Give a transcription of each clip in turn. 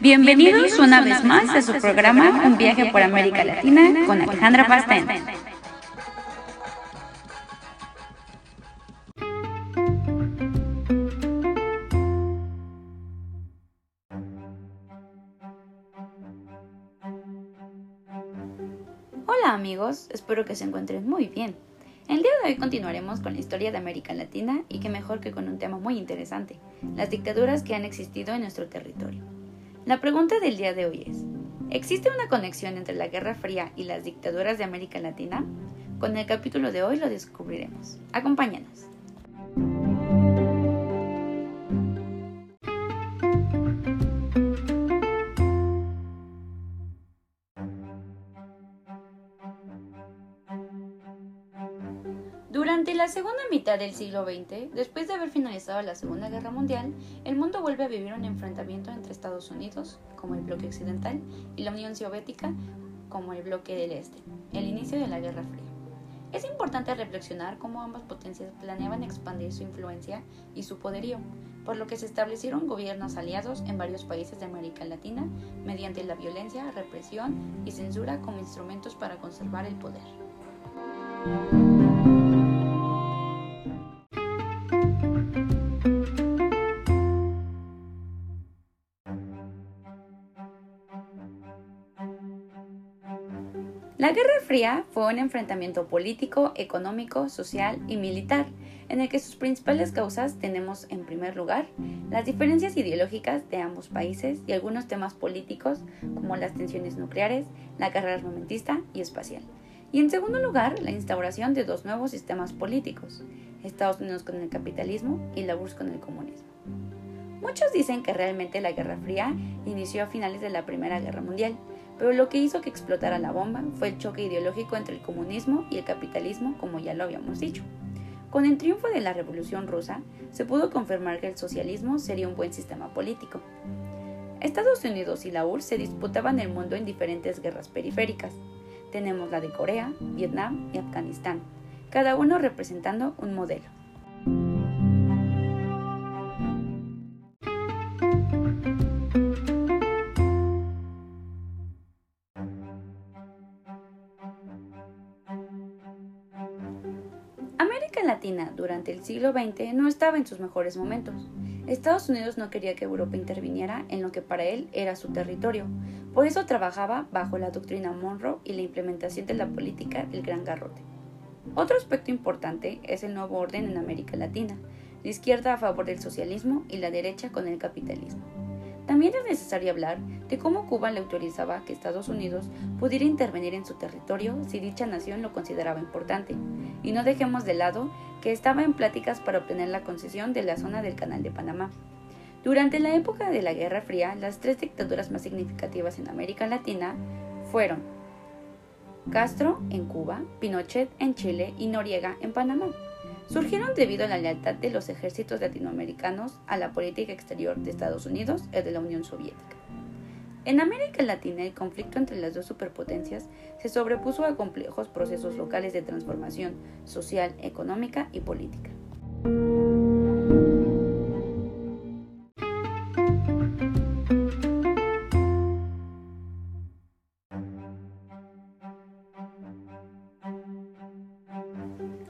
Bienvenidos una vez más a su programa Un viaje por América Latina con Alejandra Pastén. Hola amigos, espero que se encuentren muy bien. El día de hoy continuaremos con la historia de América Latina y que mejor que con un tema muy interesante, las dictaduras que han existido en nuestro territorio. La pregunta del día de hoy es, ¿existe una conexión entre la Guerra Fría y las dictaduras de América Latina? Con el capítulo de hoy lo descubriremos. Acompáñanos. Mitad del siglo XX, después de haber finalizado la Segunda Guerra Mundial, el mundo vuelve a vivir un enfrentamiento entre Estados Unidos, como el bloque occidental, y la Unión Soviética, como el bloque del Este, el inicio de la Guerra Fría. Es importante reflexionar cómo ambas potencias planeaban expandir su influencia y su poderío, por lo que se establecieron gobiernos aliados en varios países de América Latina mediante la violencia, represión y censura como instrumentos para conservar el poder. La Guerra Fría fue un enfrentamiento político, económico, social y militar, en el que sus principales causas tenemos en primer lugar las diferencias ideológicas de ambos países y algunos temas políticos como las tensiones nucleares, la guerra armamentista y espacial. Y en segundo lugar, la instauración de dos nuevos sistemas políticos, Estados Unidos con el capitalismo y la URSS con el comunismo. Muchos dicen que realmente la Guerra Fría inició a finales de la Primera Guerra Mundial, pero lo que hizo que explotara la bomba fue el choque ideológico entre el comunismo y el capitalismo, como ya lo habíamos dicho. Con el triunfo de la Revolución Rusa, se pudo confirmar que el socialismo sería un buen sistema político. Estados Unidos y la URSS se disputaban el mundo en diferentes guerras periféricas. Tenemos la de Corea, Vietnam y Afganistán, cada uno representando un modelo. América Latina durante el siglo XX no estaba en sus mejores momentos. Estados Unidos no quería que Europa interviniera en lo que para él era su territorio, por eso trabajaba bajo la doctrina Monroe y la implementación de la política del Gran Garrote. Otro aspecto importante es el nuevo orden en América Latina, la izquierda a favor del socialismo y la derecha con el capitalismo. También es necesario hablar de cómo Cuba le autorizaba que Estados Unidos pudiera intervenir en su territorio si dicha nación lo consideraba importante, y no dejemos de lado que estaba en pláticas para obtener la concesión de la zona del Canal de Panamá. Durante la época de la Guerra Fría, las tres dictaduras más significativas en América Latina fueron Castro en Cuba, Pinochet en Chile y Noriega en Panamá surgieron debido a la lealtad de los ejércitos latinoamericanos a la política exterior de Estados Unidos y de la Unión Soviética. En América Latina el conflicto entre las dos superpotencias se sobrepuso a complejos procesos locales de transformación social, económica y política.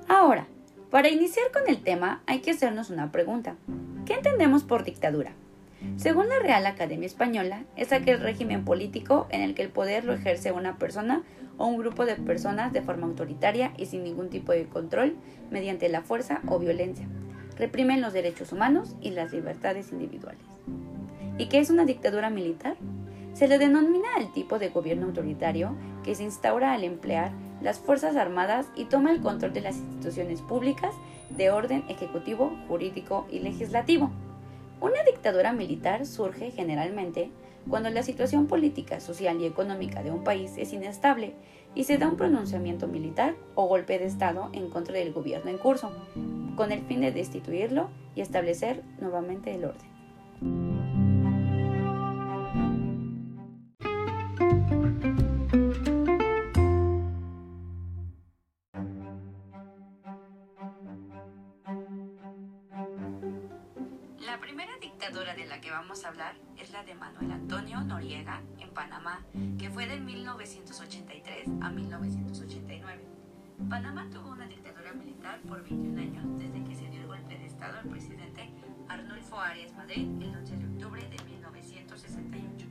Ahora, para iniciar con el tema hay que hacernos una pregunta. ¿Qué entendemos por dictadura? Según la Real Academia Española, es aquel régimen político en el que el poder lo ejerce una persona o un grupo de personas de forma autoritaria y sin ningún tipo de control mediante la fuerza o violencia. Reprimen los derechos humanos y las libertades individuales. ¿Y qué es una dictadura militar? Se le denomina el tipo de gobierno autoritario que se instaura al emplear las Fuerzas Armadas y toma el control de las instituciones públicas de orden ejecutivo, jurídico y legislativo. Una dictadura militar surge generalmente cuando la situación política, social y económica de un país es inestable y se da un pronunciamiento militar o golpe de Estado en contra del gobierno en curso, con el fin de destituirlo y establecer nuevamente el orden. Que vamos a hablar es la de Manuel Antonio Noriega en Panamá, que fue de 1983 a 1989. Panamá tuvo una dictadura militar por 21 años desde que se dio el golpe de Estado al presidente Arnulfo Arias Madrid el 11 de octubre de 1968,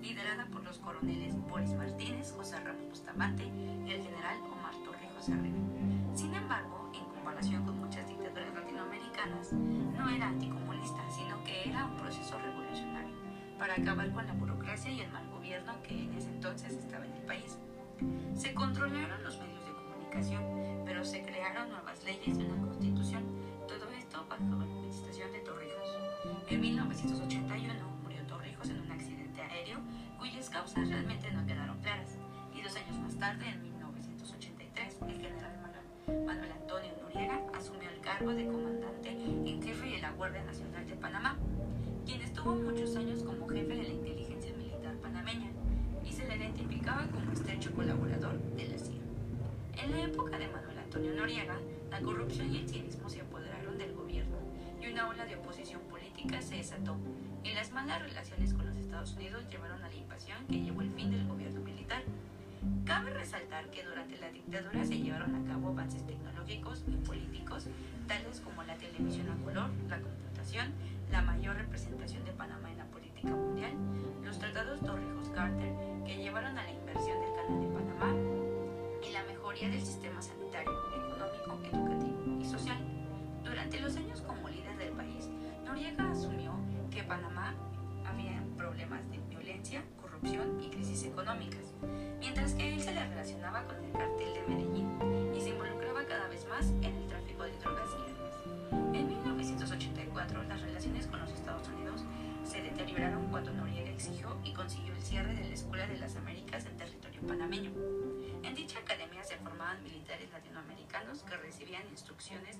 liderada por los coroneles Boris Martínez, José Ramos Bustamante y el general Omar Torrijos Herrera. Sin embargo, en comparación con muchas dictaduras latinoamericanas, no era anticomunista, sino que era un proceso revolucionario para acabar con la burocracia y el mal gobierno que en ese entonces estaba en el país. Se controlaron los medios de comunicación, pero se crearon nuevas leyes y una constitución, todo esto bajo la administración de Torrijos. En 1981 murió Torrijos en un accidente aéreo cuyas causas realmente no quedaron claras, y dos años más tarde, en 1983, el general Manuel Antonio Noriega asumió el cargo de comandante en jefe de la Guardia Nacional de Panamá, quien estuvo muchos años como jefe de la inteligencia militar panameña y se le identificaba como estrecho colaborador de la CIA. En la época de Manuel Antonio Noriega, la corrupción y el cinismo se apoderaron del gobierno y una ola de oposición política se desató, y las malas relaciones con los Estados Unidos llevaron a la invasión que llevó el fin del gobierno militar. Cabe resaltar que durante la dictadura se llevaron a cabo avances tecnológicos y políticos, tales como la televisión a color, la computación, la mayor representación de Panamá en la política mundial, los tratados Torrijos-Carter, que llevaron a la inversión del canal de Panamá, y la mejoría del sistema sanitario, económico, educativo y social. Durante los años como líder del país, Noriega asumió que Panamá había problemas de violencia, corrupción y crisis económicas, mientras que él se le relacionaba con el cartel de Medellín y se involucraba cada vez más en el tráfico de drogas y armas. En 1984, las relaciones con los Estados Unidos se deterioraron cuando Noriega exigió y consiguió el cierre de la Escuela de las Américas en territorio panameño. En dicha academia se formaban militares latinoamericanos que recibían instrucciones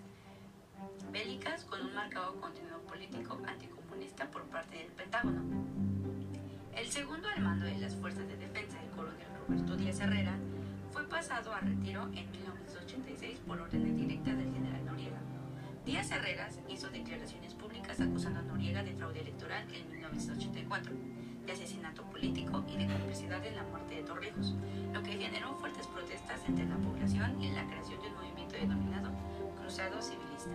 bélicas con un marcado contenido político anticomunista por parte del Pentágono. El segundo al mando de las Fuerzas de Defensa, el coronel Roberto Díaz Herrera, fue pasado a retiro en 1986 por órdenes directas del general Noriega. Díaz Herrera hizo declaraciones públicas acusando a Noriega de fraude electoral en 1984, de asesinato político y de complicidad en la muerte de Torrijos, lo que generó fuertes protestas entre la población y la creación de un movimiento denominado Cruzado Civilista.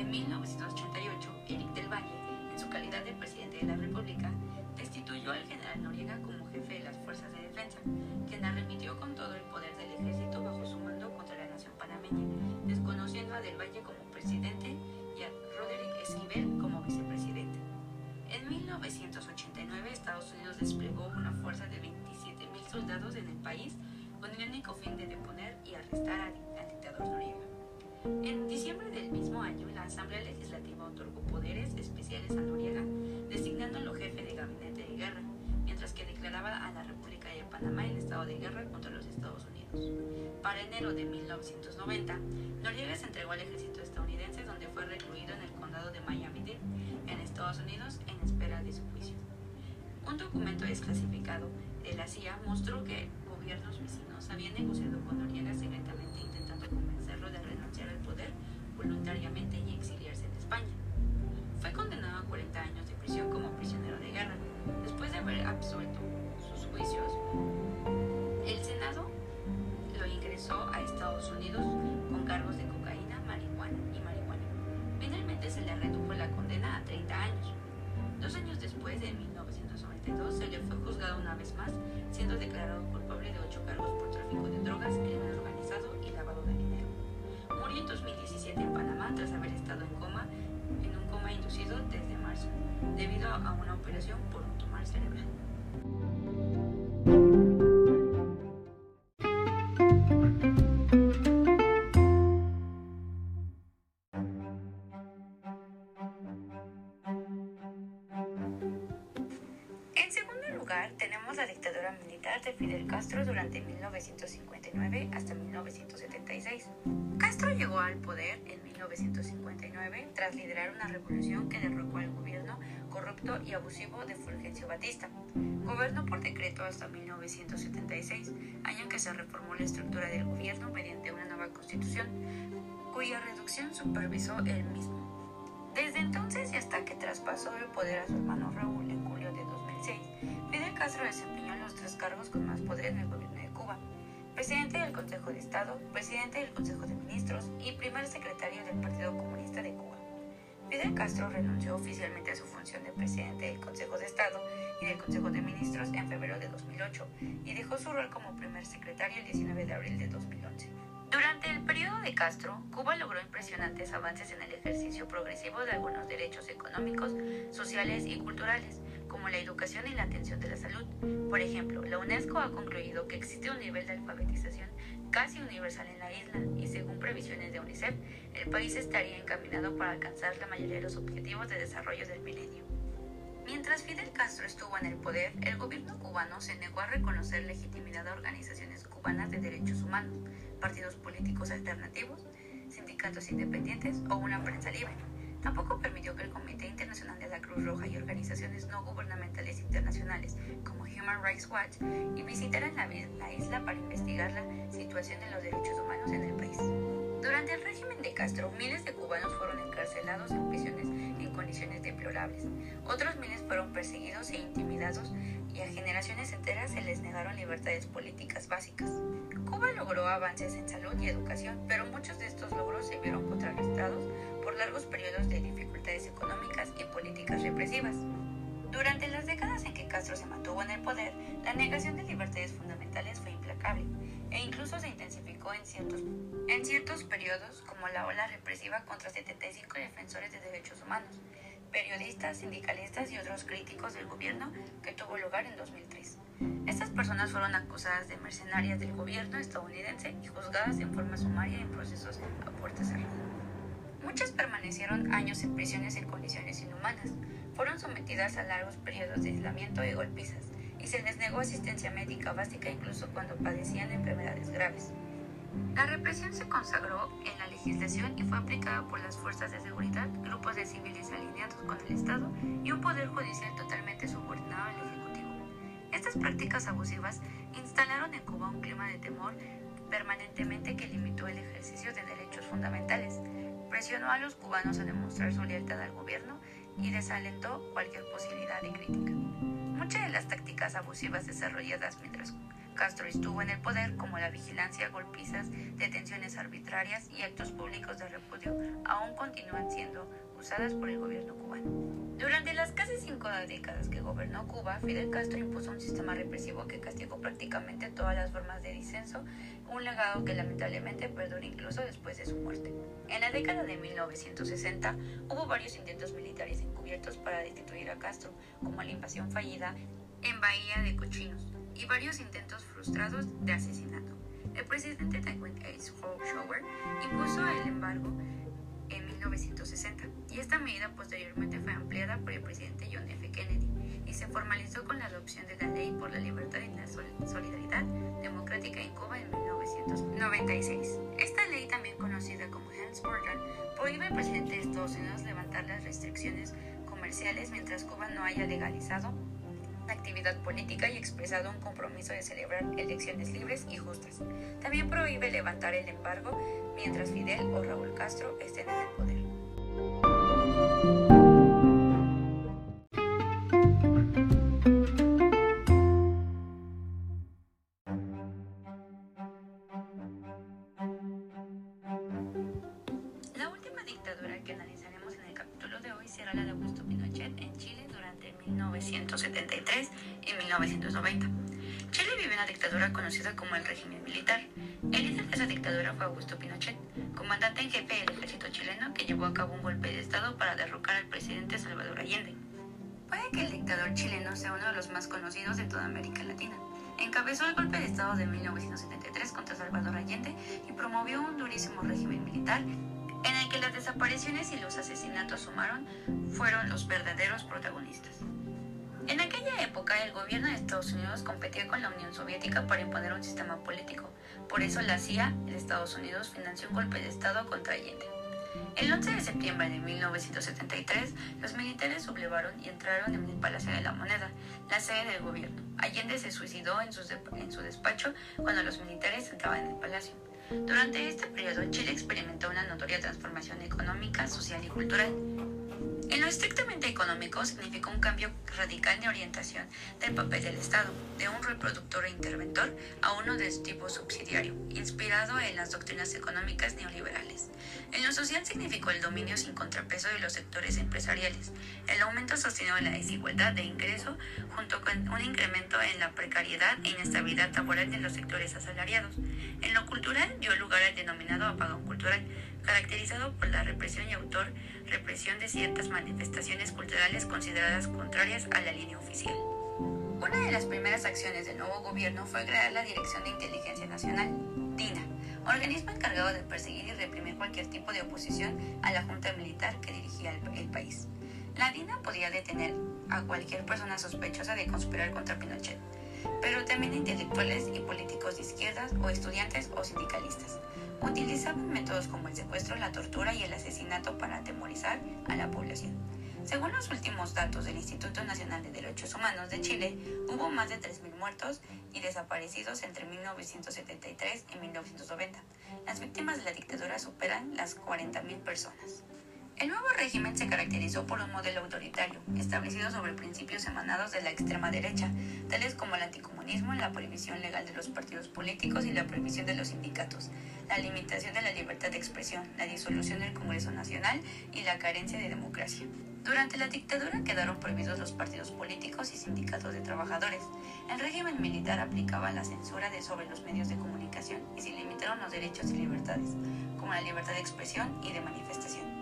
En 1988, Eric del Valle, en su calidad de presidente de la República, Noriega como jefe de las fuerzas de defensa, quien arremitió con todo el poder del ejército bajo su mando contra la nación panameña, desconociendo a Del Valle como presidente y a Roderick Esquivel como vicepresidente. En 1989, Estados Unidos desplegó una fuerza de 27.000 soldados en el país con el único fin de deponer y arrestar al, dictador Noriega. En diciembre del mismo año, la Asamblea Legislativa otorgó poderes especiales a Noriega, designándolo jefe de gabinete de guerra, mientras que declaraba a la República de Panamá el estado de guerra contra los Estados Unidos. Para enero de 1990, Noriega se entregó al ejército estadounidense donde fue recluido en el condado de Miami-Dade, en Estados Unidos, en espera de su juicio. Un documento desclasificado de la CIA mostró que gobiernos vecinos habían negociado con Noriega secretamente intentando convencerlo de renunciar al poder voluntariamente y exiliarse en España. Fue condenado a 40 años de prisión como prisionero de guerra. Después de haber absuelto sus juicios, el Senado lo ingresó a Estados Unidos con cargos de cocaína, marihuana y marihuana. Finalmente se le redujo la condena a 30 años. Dos años después, en 1992, se le fue juzgado una vez más, siendo declarado culpable de ocho cargos por tráfico de drogas, crimen organizado y lavado de dinero. Murió en 2017 en Panamá tras haber estado en coma, en un coma inducido desde marzo, debido a una operación por un de Fidel Castro durante 1959 hasta 1976. Castro llegó al poder en 1959 tras liderar una revolución que derrocó al gobierno corrupto y abusivo de Fulgencio Batista. Gobernó por decreto hasta 1976, año en que se reformó la estructura del gobierno mediante una nueva constitución, cuya reducción supervisó él mismo. Desde entonces y hasta que traspasó el poder a su hermano Raúl Castro desempeñó los tres cargos con más poder en el gobierno de Cuba. Presidente del Consejo de Estado, presidente del Consejo de Ministros y primer secretario del Partido Comunista de Cuba. Fidel Castro renunció oficialmente a su función de presidente del Consejo de Estado y del Consejo de Ministros en febrero de 2008 y dejó su rol como primer secretario el 19 de abril de 2011. Durante el periodo de Castro, Cuba logró impresionantes avances en el ejercicio progresivo de algunos derechos económicos, sociales y culturales, como la educación y la atención de la salud. Por ejemplo, la UNESCO ha concluido que existe un nivel de alfabetización casi universal en la isla y según previsiones de UNICEF, el país estaría encaminado para alcanzar la mayoría de los objetivos de desarrollo del milenio. Mientras Fidel Castro estuvo en el poder, el gobierno cubano se negó a reconocer legitimidad a organizaciones cubanas de derechos humanos, partidos políticos alternativos, sindicatos independientes o una prensa libre. Tampoco permitió que el Comité Internacional de la Cruz Roja y organizaciones no gubernamentales internacionales como Human Rights Watch y visitaran la, la isla para investigar la situación de los derechos humanos en el país. Durante el régimen de Castro, miles de cubanos fueron encarcelados en prisiones en condiciones deplorables. Otros miles fueron perseguidos e intimidados y a generaciones enteras se les negaron libertades políticas básicas. Cuba logró avances en salud y educación, pero muchos de estos logros se vieron contrarrestados por largos periodos de dificultades económicas y políticas represivas. Durante las décadas en que Castro se mantuvo en el poder, la negación de libertades fundamentales fue implacable e incluso se intensificó en ciertos, en ciertos periodos como la ola represiva contra 75 defensores de derechos humanos, periodistas, sindicalistas y otros críticos del gobierno que tuvo lugar en 2003. Estas personas fueron acusadas de mercenarias del gobierno estadounidense y juzgadas en forma sumaria en procesos a puertas cerradas. Muchas permanecieron años en prisiones en condiciones inhumanas, fueron sometidas a largos periodos de aislamiento y golpizas, y se les negó asistencia médica básica incluso cuando padecían enfermedades graves. La represión se consagró en la legislación y fue aplicada por las fuerzas de seguridad, grupos de civiles alineados con el Estado y un poder judicial totalmente subordinado al Ejecutivo. Estas prácticas abusivas instalaron en Cuba un clima de temor permanentemente que limitó el ejercicio de derechos fundamentales, presionó a los cubanos a demostrar su lealtad al gobierno y desalentó cualquier posibilidad de crítica. Muchas de las tácticas abusivas desarrolladas mientras Castro estuvo en el poder, como la vigilancia, golpizas, detenciones arbitrarias y actos públicos de repudio, aún continúan siendo usadas por el gobierno cubano. Durante las casi cinco décadas que gobernó Cuba, Fidel Castro impuso un sistema represivo que castigó prácticamente todas las formas de disenso, un legado que lamentablemente perdura incluso después de su muerte. En la década de 1960 hubo varios intentos militares encubiertos para destituir a Castro, como la invasión fallida en Bahía de Cochinos y varios intentos frustrados de asesinato. El presidente Eisenhower impuso el embargo 1960 y esta medida posteriormente fue ampliada por el presidente John F. Kennedy y se formalizó con la adopción de la Ley por la Libertad y la Solidaridad Democrática en Cuba en 1996. Esta ley, también conocida como Helms-Burton, prohíbe al presidente de Estados Unidos levantar las restricciones comerciales mientras Cuba no haya legalizado actividad política y expresado un compromiso de celebrar elecciones libres y justas. También prohíbe levantar el embargo mientras Fidel o Raúl Castro estén en el poder. Que el dictador chileno sea uno de los más conocidos de toda América Latina. Encabezó el golpe de Estado de 1973 contra Salvador Allende y promovió un durísimo régimen militar en el que las desapariciones y los asesinatos sumaron fueron los verdaderos protagonistas. En aquella época el gobierno de Estados Unidos competía con la Unión Soviética para imponer un sistema político. Por eso la CIA de Estados Unidos financió un golpe de Estado contra Allende. El 11 de septiembre de 1973, los militares sublevaron y entraron en el Palacio de la Moneda, la sede del gobierno. Allende se suicidó en su, despacho cuando los militares entraban en el palacio. Durante este periodo, Chile experimentó una notoria transformación económica, social y cultural. En lo estrictamente económico significó un cambio radical de orientación del papel del Estado, de un reproductor e interventor a uno de tipo subsidiario, inspirado en las doctrinas económicas neoliberales. En lo social significó el dominio sin contrapeso de los sectores empresariales, el aumento sostenido de la desigualdad de ingreso, junto con un incremento en la precariedad e inestabilidad laboral de los sectores asalariados. En lo cultural dio lugar al denominado apagón cultural, caracterizado por la represión y autor represión de ciertas manifestaciones culturales consideradas contrarias a la línea oficial. Una de las primeras acciones del nuevo gobierno fue crear la Dirección de Inteligencia Nacional, DINA, organismo encargado de perseguir y reprimir cualquier tipo de oposición a la junta militar que dirigía el, el país. La DINA podía detener a cualquier persona sospechosa de conspirar contra Pinochet, pero también intelectuales y políticos de izquierdas o estudiantes o sindicalistas. Utilizaban métodos como el secuestro, la tortura y el asesinato para atemorizar a la población. Según los últimos datos del Instituto Nacional de Derechos Humanos de Chile, hubo más de 3.000 muertos y desaparecidos entre 1973 y 1990. Las víctimas de la dictadura superan las 40.000 personas. El nuevo régimen se caracterizó por un modelo autoritario, establecido sobre principios emanados de la extrema derecha, tales como el anticomunismo, la prohibición legal de los partidos políticos y la prohibición de los sindicatos, la limitación de la libertad de expresión, la disolución del Congreso Nacional y la carencia de democracia. Durante la dictadura quedaron prohibidos los partidos políticos y sindicatos de trabajadores. El régimen militar aplicaba la censura sobre los medios de comunicación y se limitaron los derechos y libertades, como la libertad de expresión y de manifestación.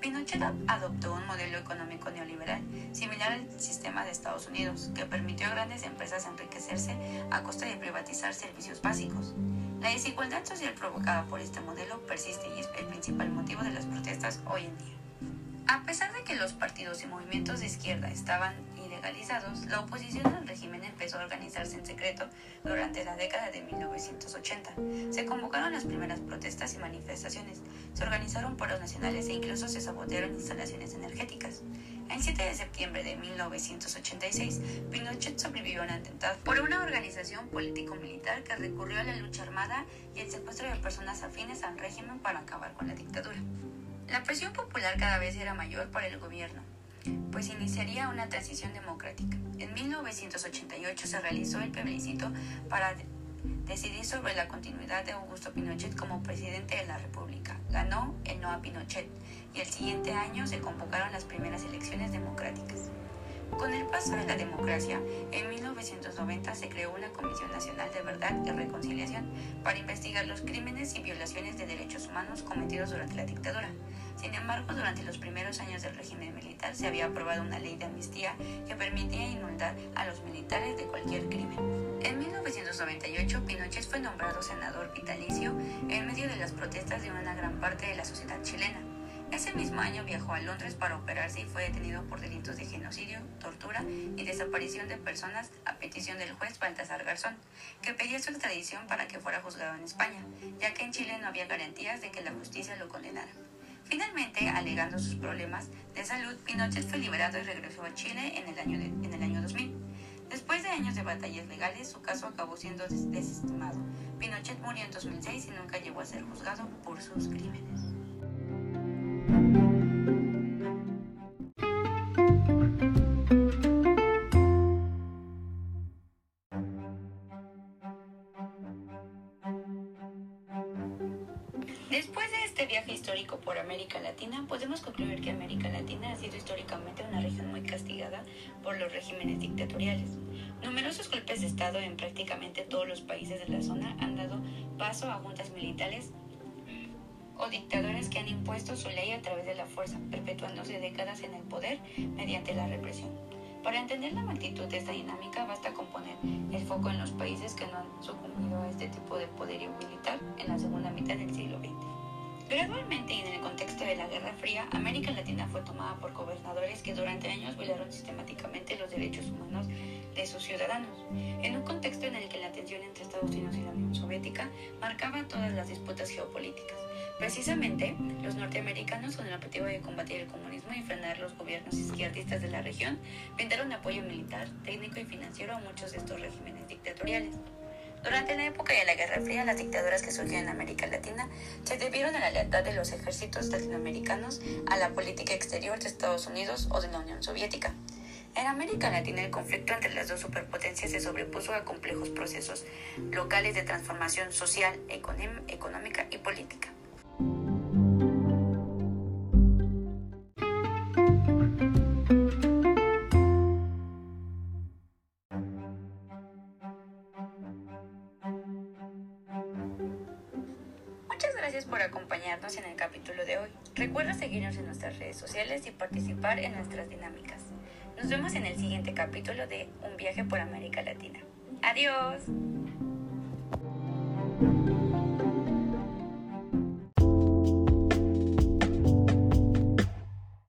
Pinochet adoptó un modelo económico neoliberal similar al sistema de Estados Unidos, que permitió a grandes empresas enriquecerse a costa de privatizar servicios básicos. La desigualdad social provocada por este modelo persiste y es el principal motivo de las protestas hoy en día. A pesar de que los partidos y movimientos de izquierda estaban ilegalizados, la oposición al régimen empezó a organizarse en secreto durante la década de 1980. Se convocaron las primeras protestas y manifestaciones, se organizaron paros nacionales e incluso se sabotearon instalaciones energéticas. El 7 de septiembre de 1986, Pinochet sobrevivió a un atentado por una organización político-militar que recurrió a la lucha armada y el secuestro de personas afines al régimen para acabar con la dictadura. La presión popular cada vez era mayor para el gobierno, pues iniciaría una transición democrática. En 1988 se realizó el plebiscito para decidir sobre la continuidad de Augusto Pinochet como presidente de la República. Ganó el no a Pinochet y el siguiente año se convocaron las primeras elecciones democráticas. Con el paso de la democracia, en 1990 se creó una Comisión Nacional de Verdad y Reconciliación para investigar los crímenes y violaciones de derechos humanos cometidos durante la dictadura. Sin embargo, durante los primeros años del régimen militar se había aprobado una ley de amnistía que permitía inundar a los militares de cualquier crimen. En 1998, Pinochet fue nombrado senador vitalicio en medio de las protestas de una gran parte de la sociedad chilena. Ese mismo año viajó a Londres para operarse y fue detenido por delitos de genocidio, tortura y desaparición de personas a petición del juez Baltasar Garzón, que pedía su extradición para que fuera juzgado en España, ya que en Chile no había garantías de que la justicia lo condenara. Finalmente, alegando sus problemas de salud, Pinochet fue liberado y regresó a Chile en el año, en el año 2000. Después de años de batallas legales, su caso acabó siendo desestimado. Pinochet murió en 2006 y nunca llegó a ser juzgado por sus crímenes. Después de este viaje histórico por América Latina, podemos concluir que América Latina ha sido históricamente una región muy castigada por los regímenes dictatoriales. Numerosos golpes de Estado en prácticamente todos los países de la zona han dado paso a juntas militares o dictadores que han impuesto su ley a través de la fuerza, perpetuándose décadas en el poder mediante la represión. Para entender la magnitud de esta dinámica basta con el foco en los países que no han sucumbido a este tipo de poderío militar en la segunda mitad del siglo XX. Gradualmente y en el contexto de la Guerra Fría, América Latina fue tomada por gobernadores que durante años violaron sistemáticamente los derechos humanos de sus ciudadanos, en un contexto en el que la tensión entre Estados Unidos y la Unión Soviética marcaba todas las disputas geopolíticas. Precisamente, los norteamericanos, con el objetivo de combatir el comunismo y frenar los gobiernos izquierdistas de la región, brindaron apoyo militar, técnico y financiero a muchos de estos regímenes dictatoriales. Durante la época de la Guerra Fría, las dictaduras que surgieron en América Latina se debieron a la lealtad de los ejércitos latinoamericanos a la política exterior de Estados Unidos o de la Unión Soviética. En América Latina el conflicto entre las dos superpotencias se sobrepuso a complejos procesos locales de transformación social, económica y política. Sociales y participar en nuestras dinámicas. Nos vemos en el siguiente capítulo de Un viaje por América Latina. Adiós.